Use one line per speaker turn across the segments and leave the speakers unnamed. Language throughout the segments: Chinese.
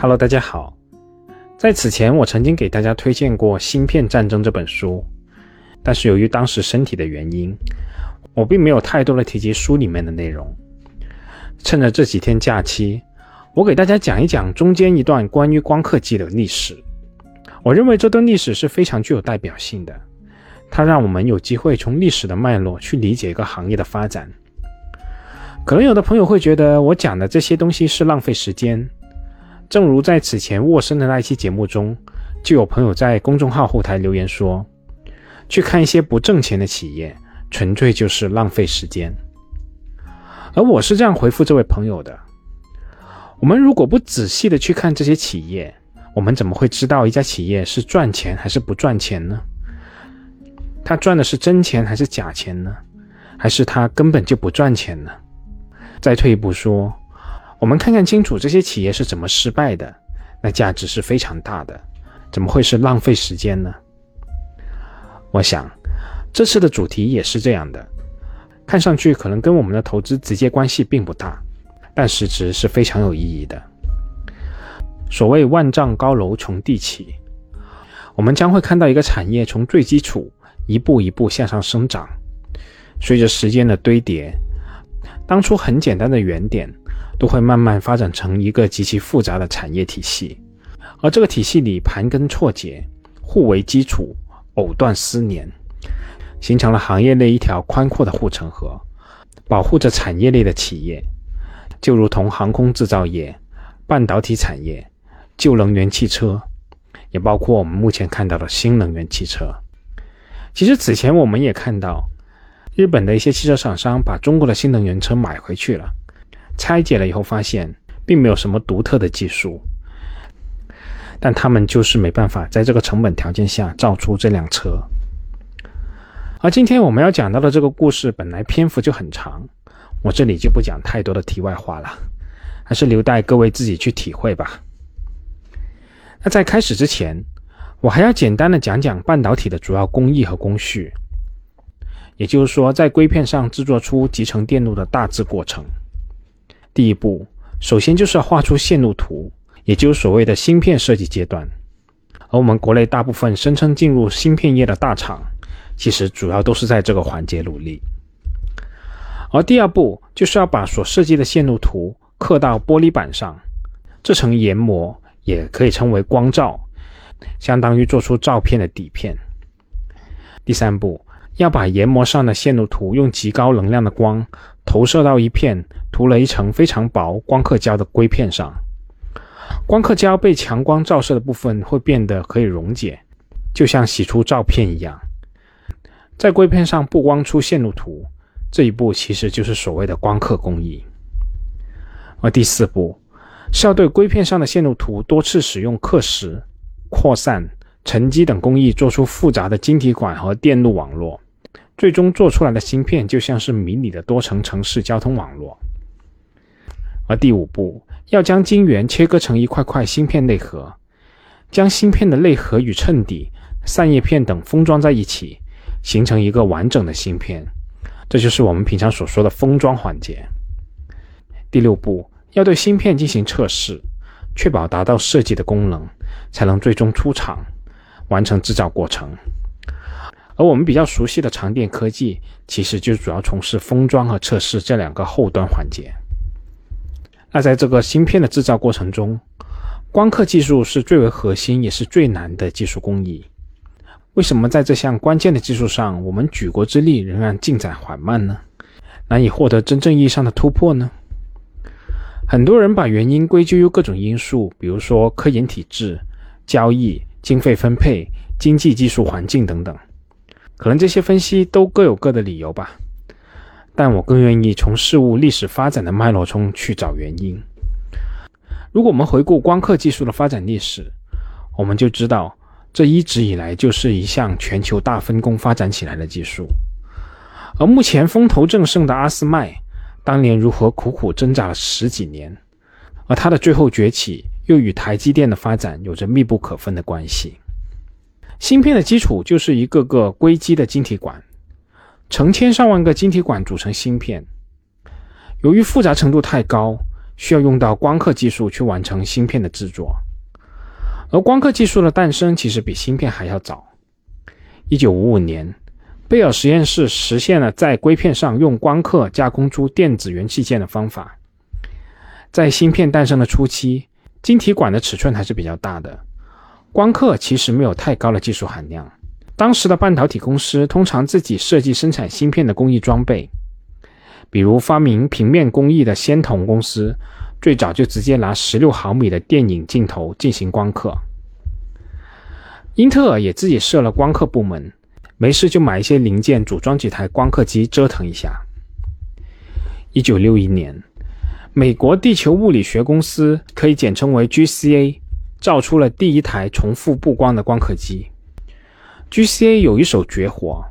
Hello，大家好。在此前，我曾经给大家推荐过《芯片战争》这本书，但是由于当时身体的原因，我并没有太多的提及书里面的内容。趁着这几天假期，我给大家讲一讲中间一段关于光刻机的历史。我认为这段历史是非常具有代表性的，它让我们有机会从历史的脉络去理解一个行业的发展。可能有的朋友会觉得我讲的这些东西是浪费时间。正如在此前沃森的那一期节目中，就有朋友在公众号后台留言说：“去看一些不挣钱的企业，纯粹就是浪费时间。”而我是这样回复这位朋友的：“我们如果不仔细的去看这些企业，我们怎么会知道一家企业是赚钱还是不赚钱呢？他赚的是真钱还是假钱呢？还是他根本就不赚钱呢？”再退一步说。我们看看清楚这些企业是怎么失败的，那价值是非常大的，怎么会是浪费时间呢？我想，这次的主题也是这样的，看上去可能跟我们的投资直接关系并不大，但实质是非常有意义的。所谓万丈高楼从地起，我们将会看到一个产业从最基础一步一步向上生长，随着时间的堆叠，当初很简单的原点。都会慢慢发展成一个极其复杂的产业体系，而这个体系里盘根错节，互为基础，藕断丝连，形成了行业内一条宽阔的护城河，保护着产业类的企业，就如同航空制造业、半导体产业、旧能源汽车，也包括我们目前看到的新能源汽车。其实此前我们也看到，日本的一些汽车厂商把中国的新能源车买回去了。拆解了以后，发现并没有什么独特的技术，但他们就是没办法在这个成本条件下造出这辆车。而今天我们要讲到的这个故事，本来篇幅就很长，我这里就不讲太多的题外话了，还是留待各位自己去体会吧。那在开始之前，我还要简单的讲讲半导体的主要工艺和工序，也就是说，在硅片上制作出集成电路的大致过程。第一步，首先就是要画出线路图，也就是所谓的芯片设计阶段。而我们国内大部分声称进入芯片业的大厂，其实主要都是在这个环节努力。而第二步，就是要把所设计的线路图刻到玻璃板上，这层研磨也可以称为光照，相当于做出照片的底片。第三步，要把研磨上的线路图用极高能量的光投射到一片。涂了一层非常薄光刻胶的硅片上，光刻胶被强光照射的部分会变得可以溶解，就像洗出照片一样。在硅片上布光出线路图，这一步其实就是所谓的光刻工艺。而第四步是要对硅片上的线路图多次使用刻蚀、扩散、沉积等工艺做出复杂的晶体管和电路网络，最终做出来的芯片就像是迷你的多层城市交通网络。而第五步，要将晶圆切割成一块块芯片内核，将芯片的内核与衬底、散叶片等封装在一起，形成一个完整的芯片。这就是我们平常所说的封装环节。第六步，要对芯片进行测试，确保达到设计的功能，才能最终出厂，完成制造过程。而我们比较熟悉的长电科技，其实就主要从事封装和测试这两个后端环节。那在这个芯片的制造过程中，光刻技术是最为核心也是最难的技术工艺。为什么在这项关键的技术上，我们举国之力仍然进展缓慢呢？难以获得真正意义上的突破呢？很多人把原因归咎于各种因素，比如说科研体制、交易、经费分配、经济技术环境等等。可能这些分析都各有各的理由吧。但我更愿意从事物历史发展的脉络中去找原因。如果我们回顾光刻技术的发展历史，我们就知道这一直以来就是一项全球大分工发展起来的技术。而目前风头正盛的阿斯麦，当年如何苦苦挣扎了十几年，而它的最后崛起又与台积电的发展有着密不可分的关系。芯片的基础就是一个个硅基的晶体管。成千上万个晶体管组成芯片，由于复杂程度太高，需要用到光刻技术去完成芯片的制作。而光刻技术的诞生其实比芯片还要早。一九五五年，贝尔实验室实现了在硅片上用光刻加工出电子元器件的方法。在芯片诞生的初期，晶体管的尺寸还是比较大的，光刻其实没有太高的技术含量。当时的半导体公司通常自己设计生产芯片的工艺装备，比如发明平面工艺的仙童公司。最早就直接拿十六毫米的电影镜头进行光刻。英特尔也自己设了光刻部门，没事就买一些零件组装几台光刻机折腾一下。一九六一年，美国地球物理学公司可以简称为 GCA，造出了第一台重复布光的光刻机。GCA 有一手绝活，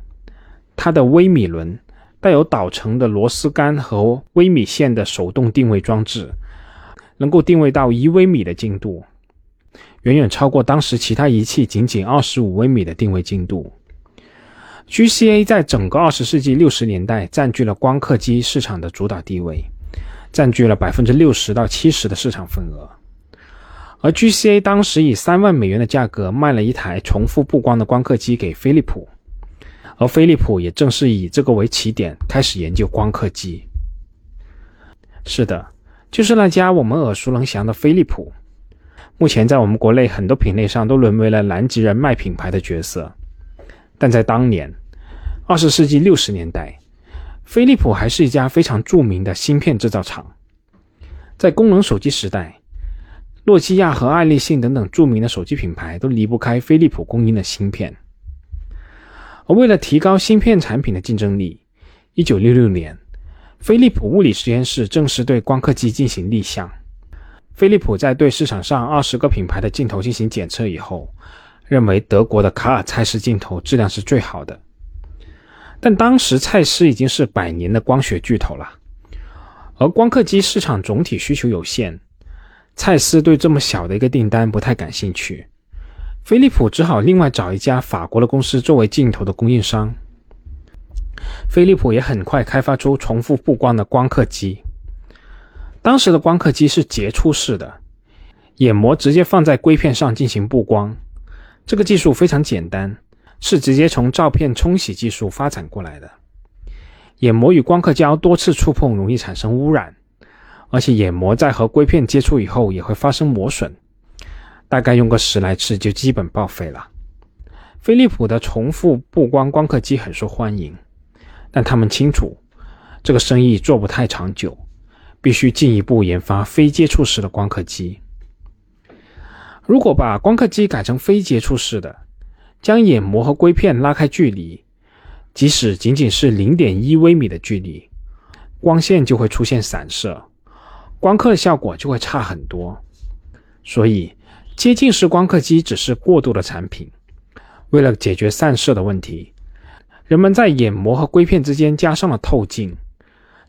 它的微米轮带有导程的螺丝杆和微米线的手动定位装置。能够定位到一微米的精度，远远超过当时其他仪器仅仅二十五微米的定位精度。GCA 在整个二十世纪六十年代占据了光刻机市场的主导地位，占据了百分之六十到七十的市场份额。而 GCA 当时以三万美元的价格卖了一台重复布光的光刻机给飞利浦，而飞利浦也正是以这个为起点开始研究光刻机。是的。就是那家我们耳熟能详的飞利浦，目前在我们国内很多品类上都沦为了南极人卖品牌的角色。但在当年，二十世纪六十年代，飞利浦还是一家非常著名的芯片制造厂。在功能手机时代，诺基亚和爱立信等等著名的手机品牌都离不开飞利浦供应的芯片。而为了提高芯片产品的竞争力，一九六六年。飞利浦物理实验室正式对光刻机进行立项。飞利浦在对市场上二十个品牌的镜头进行检测以后，认为德国的卡尔蔡司镜头质量是最好的。但当时蔡司已经是百年的光学巨头了，而光刻机市场总体需求有限，蔡司对这么小的一个订单不太感兴趣。飞利浦只好另外找一家法国的公司作为镜头的供应商。飞利浦也很快开发出重复布光的光刻机。当时的光刻机是接触式的，眼膜直接放在硅片上进行布光。这个技术非常简单，是直接从照片冲洗技术发展过来的。眼膜与光刻胶多次触碰容易产生污染，而且眼膜在和硅片接触以后也会发生磨损，大概用个十来次就基本报废了。飞利浦的重复布光光刻机很受欢迎。但他们清楚，这个生意做不太长久，必须进一步研发非接触式的光刻机。如果把光刻机改成非接触式的，将眼膜和硅片拉开距离，即使仅仅是零点一微米的距离，光线就会出现散射，光刻的效果就会差很多。所以，接近式光刻机只是过渡的产品。为了解决散射的问题。人们在眼膜和硅片之间加上了透镜，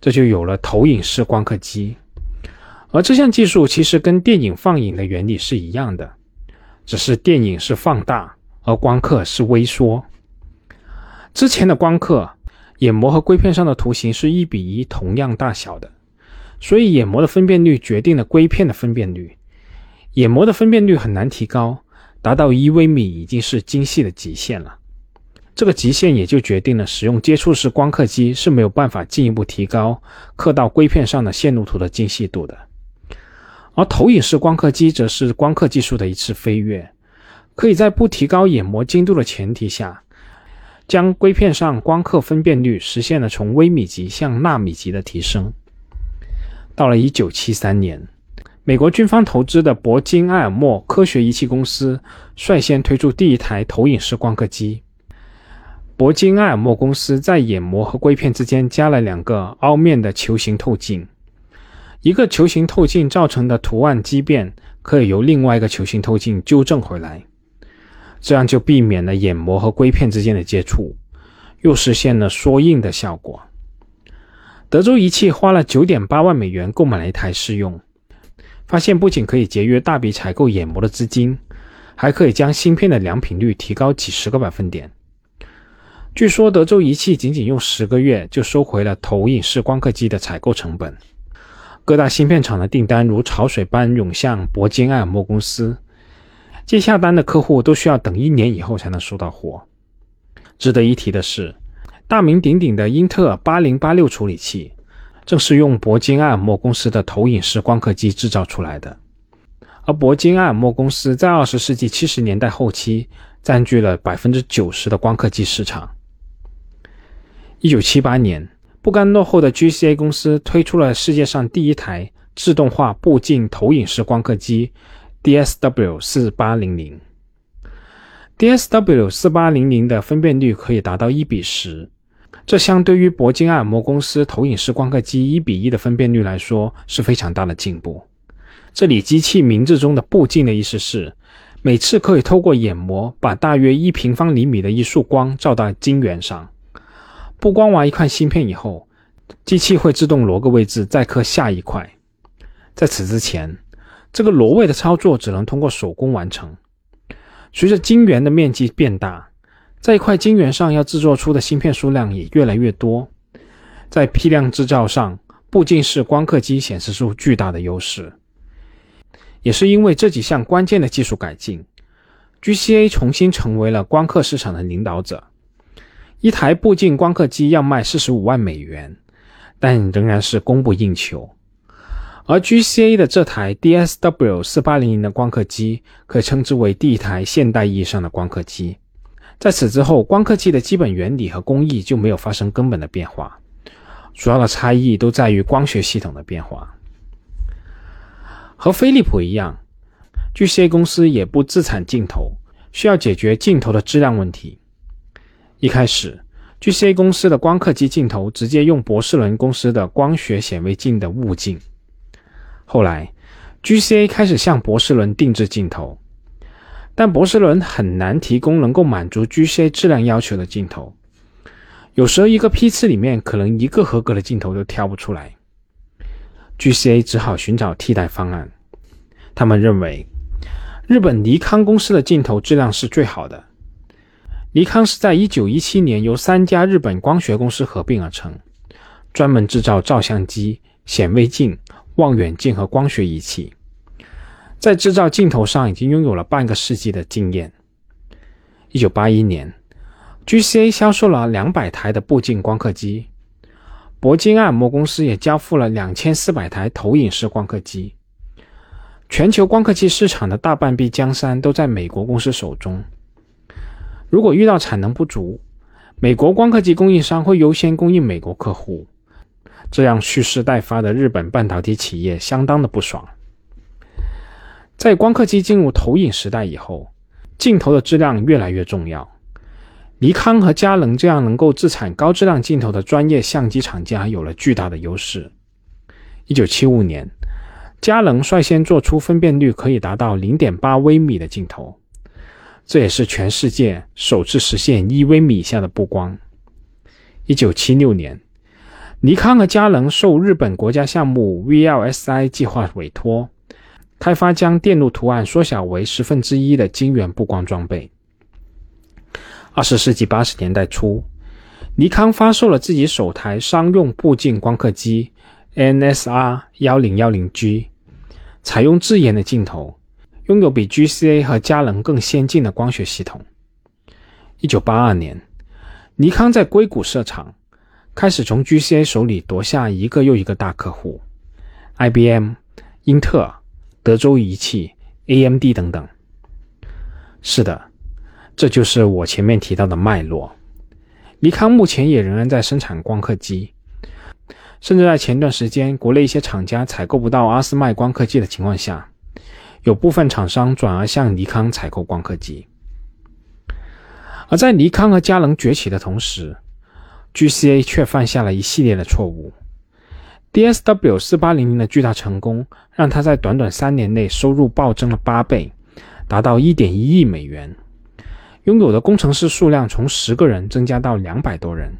这就有了投影式光刻机。而这项技术其实跟电影放映的原理是一样的，只是电影是放大，而光刻是微缩。之前的光刻，眼膜和硅片上的图形是一比一同样大小的，所以眼膜的分辨率决定了硅片的分辨率。眼膜的分辨率很难提高，达到一微米已经是精细的极限了。这个极限也就决定了使用接触式光刻机是没有办法进一步提高刻到硅片上的线路图的精细度的，而投影式光刻机则是光刻技术的一次飞跃，可以在不提高眼膜精度的前提下，将硅片上光刻分辨率实现了从微米级向纳米级的提升。到了1973年，美国军方投资的铂金埃尔默科学仪器公司率先推出第一台投影式光刻机。铂金埃尔默公司在眼膜和硅片之间加了两个凹面的球形透镜，一个球形透镜造成的图案畸变可以由另外一个球形透镜纠正回来，这样就避免了眼膜和硅片之间的接触，又实现了缩印的效果。德州仪器花了九点八万美元购买了一台试用，发现不仅可以节约大笔采购眼膜的资金，还可以将芯片的良品率提高几十个百分点。据说德州仪器仅仅用十个月就收回了投影式光刻机的采购成本。各大芯片厂的订单如潮水般涌向铂金爱尔默公司，接下单的客户都需要等一年以后才能收到货。值得一提的是，大名鼎鼎的英特尔八零八六处理器，正是用铂金爱尔默公司的投影式光刻机制造出来的。而铂金爱尔默公司在二十世纪七十年代后期占据了百分之九十的光刻机市场。一九七八年，不甘落后的 GCA 公司推出了世界上第一台自动化步进投影式光刻机 DSW 四八零零。DSW 四八零零的分辨率可以达到一比十，这相对于铂金按摩公司投影式光刻机一比一的分辨率来说是非常大的进步。这里机器名字中的“步进”的意思是，每次可以透过眼膜把大约一平方厘米的一束光照到晶圆上。布光完一块芯片以后，机器会自动挪个位置再刻下一块。在此之前，这个挪位的操作只能通过手工完成。随着晶圆的面积变大，在一块晶圆上要制作出的芯片数量也越来越多。在批量制造上，步进式光刻机显示出巨大的优势。也是因为这几项关键的技术改进，GCA 重新成为了光刻市场的领导者。一台步进光刻机要卖四十五万美元，但仍然是供不应求。而 GCA 的这台 DSW 四八零零的光刻机，可称之为第一台现代意义上的光刻机。在此之后，光刻机的基本原理和工艺就没有发生根本的变化，主要的差异都在于光学系统的变化。和飞利浦一样，GCA 公司也不自产镜头，需要解决镜头的质量问题。一开始，GCA 公司的光刻机镜头直接用博士伦公司的光学显微镜的物镜。后来，GCA 开始向博士伦定制镜头，但博士伦很难提供能够满足 GCA 质量要求的镜头。有时候一个批次里面可能一个合格的镜头都挑不出来，GCA 只好寻找替代方案。他们认为，日本尼康公司的镜头质量是最好的。尼康是在1917年由三家日本光学公司合并而成，专门制造照相机、显微镜。望远镜和光学仪器，在制造镜头上已经拥有了半个世纪的经验。一九八一年，GCA 销售了两百台的步进光刻机，铂金按摩公司也交付了两千四百台投影式光刻机。全球光刻机市场的大半壁江山都在美国公司手中。如果遇到产能不足，美国光刻机供应商会优先供应美国客户。这让蓄势待发的日本半导体企业相当的不爽。在光刻机进入投影时代以后，镜头的质量越来越重要。尼康和佳能这样能够自产高质量镜头的专业相机厂家有了巨大的优势。一九七五年，佳能率先做出分辨率可以达到零点八微米的镜头，这也是全世界首次实现一微米以下的布光。一九七六年。尼康和佳能受日本国家项目 VLSI 计划委托，开发将电路图案缩小为十分之一的晶圆布光装备。二十世纪八十年代初，尼康发售了自己首台商用步进光刻机 NSR 幺零幺零 G，采用自研的镜头，拥有比 GCA 和佳能更先进的光学系统。一九八二年，尼康在硅谷设厂。开始从 GCA 手里夺下一个又一个大客户，IBM、英特尔、德州仪器、AMD 等等。是的，这就是我前面提到的脉络。尼康目前也仍然在生产光刻机，甚至在前段时间，国内一些厂家采购不到阿斯麦光刻机的情况下，有部分厂商转而向尼康采购光刻机。而在尼康和佳能崛起的同时，GCA 却犯下了一系列的错误。DSW 四八零零的巨大成功，让他在短短三年内收入暴增了八倍，达到一点一亿美元，拥有的工程师数量从十个人增加到两百多人。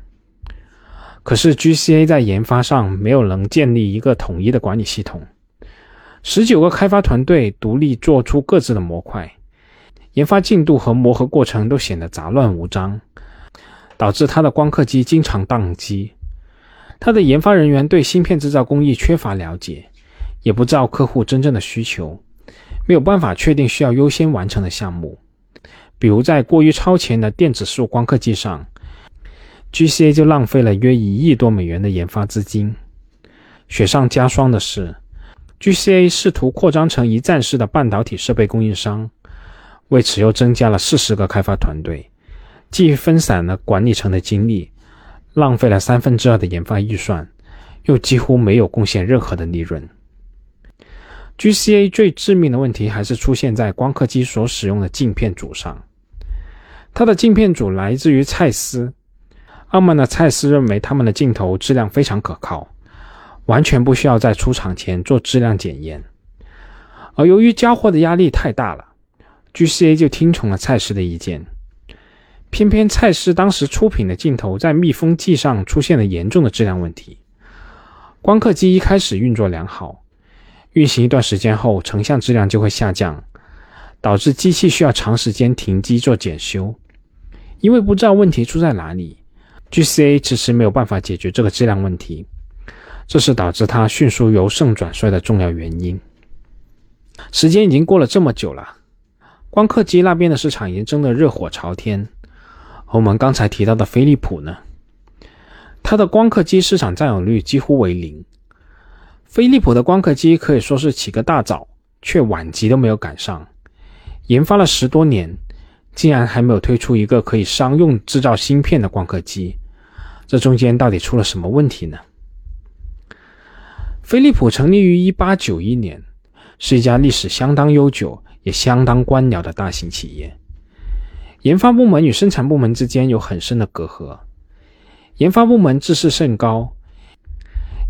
可是 GCA 在研发上没有能建立一个统一的管理系统，十九个开发团队独立做出各自的模块，研发进度和磨合过程都显得杂乱无章。导致他的光刻机经常宕机，他的研发人员对芯片制造工艺缺乏了解，也不知道客户真正的需求，没有办法确定需要优先完成的项目。比如在过于超前的电子束光刻机上，GCA 就浪费了约一亿多美元的研发资金。雪上加霜的是，GCA 试图扩张成一站式的半导体设备供应商，为此又增加了四十个开发团队，既分散了管理层的精力，浪费了三分之二的研发预算，又几乎没有贡献任何的利润。GCA 最致命的问题还是出现在光刻机所使用的镜片组上。它的镜片组来自于蔡司，傲慢的蔡司认为他们的镜头质量非常可靠，完全不需要在出厂前做质量检验。而由于交货的压力太大了，GCA 就听从了蔡司的意见。偏偏蔡司当时出品的镜头在密封剂上出现了严重的质量问题。光刻机一开始运作良好，运行一段时间后，成像质量就会下降。导致机器需要长时间停机做检修，因为不知道问题出在哪里，GCA 迟迟没有办法解决这个质量问题，这是导致它迅速由盛转衰的重要原因。时间已经过了这么久了，光刻机那边的市场已经争得热火朝天，而我们刚才提到的飞利浦呢，它的光刻机市场占有率几乎为零。飞利浦的光刻机可以说是起个大早，却晚集都没有赶上。研发了十多年，竟然还没有推出一个可以商用制造芯片的光刻机，这中间到底出了什么问题呢？飞利浦成立于一八九一年，是一家历史相当悠久也相当官僚的大型企业。研发部门与生产部门之间有很深的隔阂，研发部门自视甚高，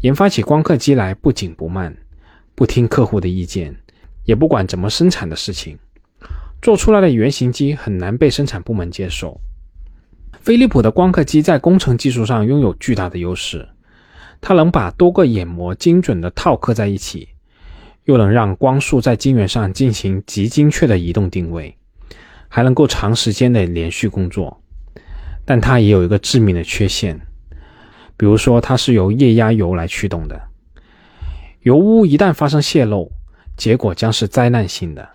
研发起光刻机来不紧不慢，不听客户的意见，也不管怎么生产的事情。做出来的原型机很难被生产部门接受。飞利浦的光刻机在工程技术上拥有巨大的优势，它能把多个眼膜精准地套刻在一起，又能让光束在晶圆上进行极精确的移动定位，还能够长时间的连续工作。但它也有一个致命的缺陷，比如说它是由液压油来驱动的，油污一旦发生泄漏，结果将是灾难性的。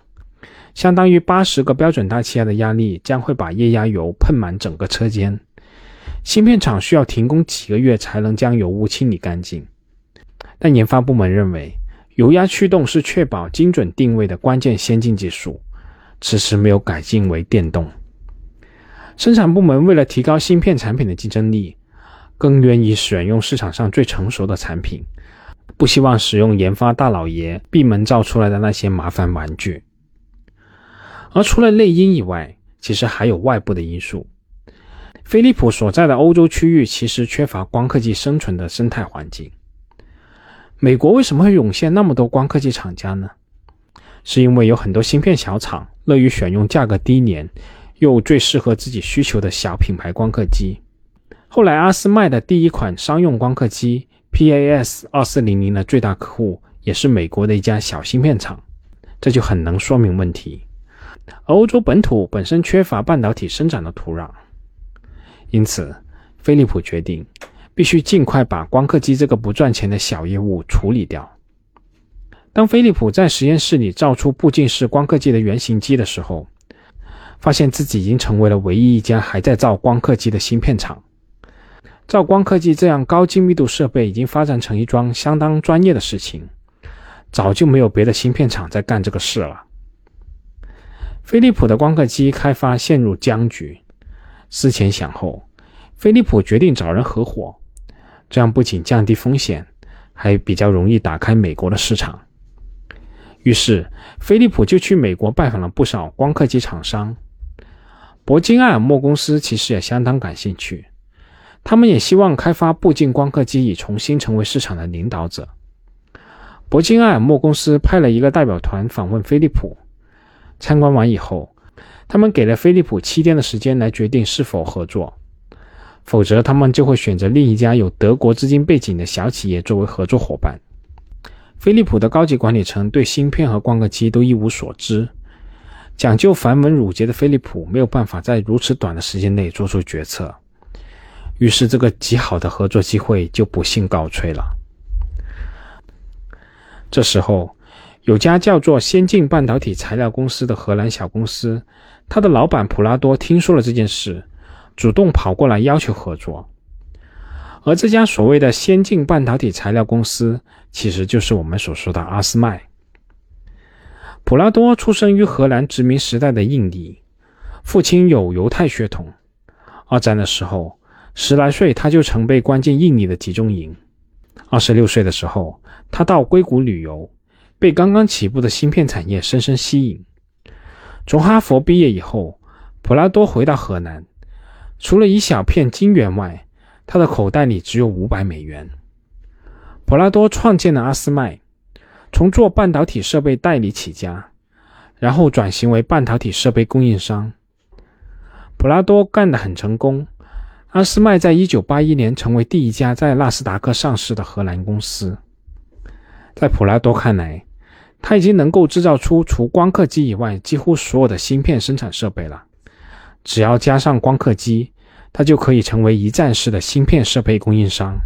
相当于八十个标准大气压的压力将会把液压油喷满整个车间，芯片厂需要停工几个月才能将油污清理干净。但研发部门认为，油压驱动是确保精准定位的关键先进技术，迟迟没有改进为电动。生产部门为了提高芯片产品的竞争力，更愿意选用市场上最成熟的产品，不希望使用研发大老爷闭门造出来的那些麻烦玩具。而除了内因以外，其实还有外部的因素。飞利浦所在的欧洲区域其实缺乏光刻机生存的生态环境。美国为什么会涌现那么多光刻机厂家呢？是因为有很多芯片小厂乐于选用价格低廉又最适合自己需求的小品牌光刻机。后来阿斯麦的第一款商用光刻机 PAS 二四零零的最大客户也是美国的一家小芯片厂，这就很能说明问题。欧洲本土本身缺乏半导体生长的土壤，因此，飞利浦决定必须尽快把光刻机这个不赚钱的小业务处理掉。当飞利浦在实验室里造出步进式光刻机的原型机的时候，发现自己已经成为了唯一一家还在造光刻机的芯片厂。造光刻机这样高精密度设备已经发展成一桩相当专业的事情，早就没有别的芯片厂在干这个事了。飞利浦的光刻机开发陷入僵局，思前想后，飞利浦决定找人合伙，这样不仅降低风险，还比较容易打开美国的市场。于是，飞利浦就去美国拜访了不少光刻机厂商。铂金埃尔默公司其实也相当感兴趣，他们也希望开发步进光刻机，以重新成为市场的领导者。铂金埃尔默公司派了一个代表团访问飞利浦。参观完以后，他们给了飞利浦七天的时间来决定是否合作，否则他们就会选择另一家有德国资金背景的小企业作为合作伙伴。飞利浦的高级管理层对芯片和光刻机都一无所知，讲究繁文缛节的飞利浦没有办法在如此短的时间内做出决策，于是这个极好的合作机会就不幸告吹了。这时候，有家叫做先进半导体材料公司的荷兰小公司，他的老板普拉多听说了这件事，主动跑过来要求合作。而这家所谓的先进半导体材料公司，其实就是我们所说的阿斯麦。普拉多出生于荷兰殖民时代的印尼，父亲有犹太血统。二战的时候，十来岁他就曾被关进印尼的集中营。二十六岁的时候，他到硅谷旅游，被刚刚起步的芯片产业深深吸引。从哈佛毕业以后，普拉多回到荷兰，除了一小片金元外，他的口袋里只有五百美元。普拉多创建了阿斯麦。从做半导体设备代理起家，然后转型为半导体设备供应商。普拉多干得很成功。阿斯麦在一九八一年成为第一家在纳斯达克上市的荷兰公司。在普拉多看来，他已经能够制造出除光刻机以外几乎所有的芯片生产设备了。只要加上光刻机，他就可以成为一站式的芯片设备供应商。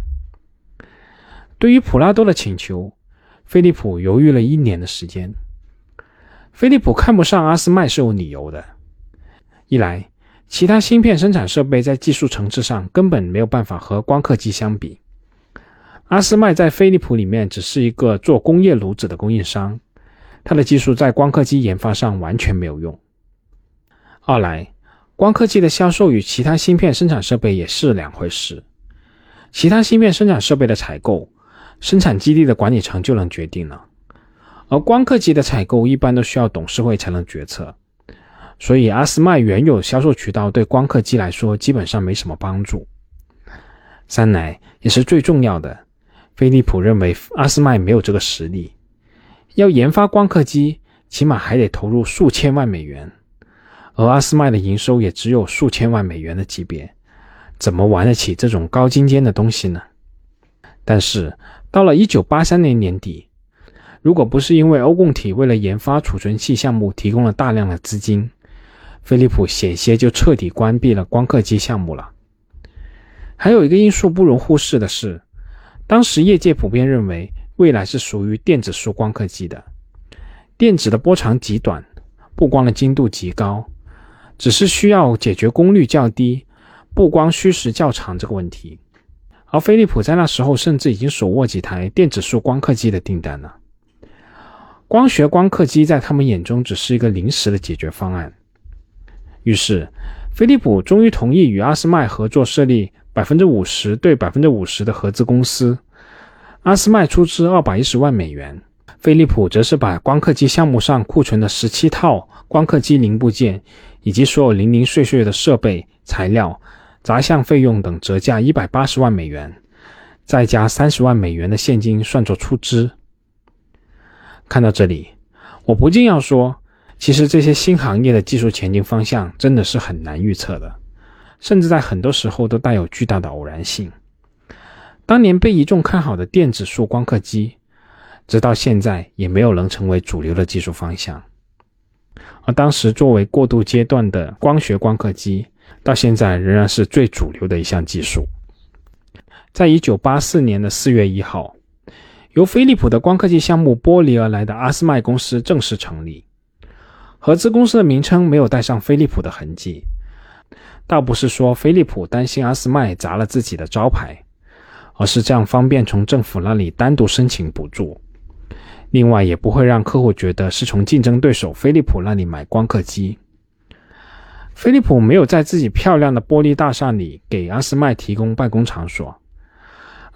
对于普拉多的请求。飞利浦犹豫了一年的时间。飞利浦看不上阿斯麦是有理由的：一来，其他芯片生产设备在技术层次上根本没有办法和光刻机相比；阿斯麦在飞利浦里面只是一个做工业炉子的供应商，它的技术在光刻机研发上完全没有用；二来，光刻机的销售与其他芯片生产设备也是两回事，其他芯片生产设备的采购。生产基地的管理层就能决定了，而光刻机的采购一般都需要董事会才能决策，所以阿斯麦原有销售渠道对光刻机来说基本上没什么帮助。三来也是最重要的，飞利浦认为阿斯麦没有这个实力，要研发光刻机，起码还得投入数千万美元，而阿斯麦的营收也只有数千万美元的级别，怎么玩得起这种高精尖的东西呢？但是。到了一九八三年年底，如果不是因为欧共体为了研发储存器项目提供了大量的资金，飞利浦险些就彻底关闭了光刻机项目了。还有一个因素不容忽视的是，当时业界普遍认为未来是属于电子束光刻机的，电子的波长极短，布光的精度极高，只是需要解决功率较低、布光需时较长这个问题。而飞利浦在那时候甚至已经手握几台电子束光刻机的订单了。光学光刻机在他们眼中只是一个临时的解决方案。于是，飞利浦终于同意与阿斯麦合作设立百分之五十对百分之五十的合资公司。阿斯麦出资二百一十万美元，飞利浦则是把光刻机项目上库存的十七套光刻机零部件以及所有零零碎碎的设备材料。杂项费用等折价一百八十万美元，再加三十万美元的现金算作出资。看到这里，我不禁要说，其实这些新行业的技术前进方向真的是很难预测的，甚至在很多时候都带有巨大的偶然性。当年被一众看好的电子束光刻机，直到现在也没有能成为主流的技术方向。而当时作为过渡阶段的光学光刻机。到现在仍然是最主流的一项技术。在一九八四年的四月一号，由飞利浦的光刻机项目剥离而来的阿斯麦公司正式成立。合资公司的名称没有带上飞利浦的痕迹，倒不是说飞利浦担心阿斯麦砸了自己的招牌，而是这样方便从政府那里单独申请补助。另外，也不会让客户觉得是从竞争对手飞利浦那里买光刻机。飞利浦没有在自己漂亮的玻璃大厦里给阿斯麦提供办公场所。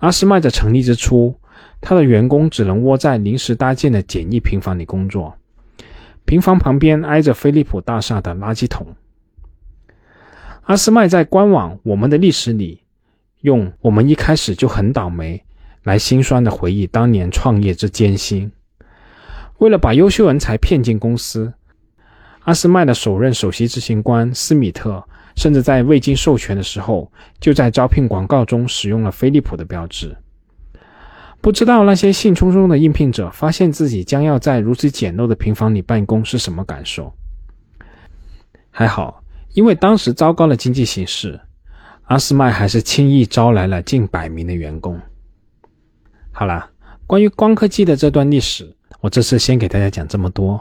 阿斯麦的成立之初，他的员工只能窝在临时搭建的简易平房里工作，平房旁边挨着飞利浦大厦的垃圾桶。阿斯麦在官网《我们的历史》里，用“我们一开始就很倒霉”来心酸的回忆当年创业之艰辛。为了把优秀人才骗进公司。阿斯麦的首任首席执行官斯米特甚至在未经授权的时候，就在招聘广告中使用了飞利浦的标志。不知道那些兴冲冲的应聘者发现自己将要在如此简陋的平房里办公是什么感受？还好，因为当时糟糕的经济形势，阿斯麦还是轻易招来了近百名的员工。好了，关于光刻机的这段历史，我这次先给大家讲这么多，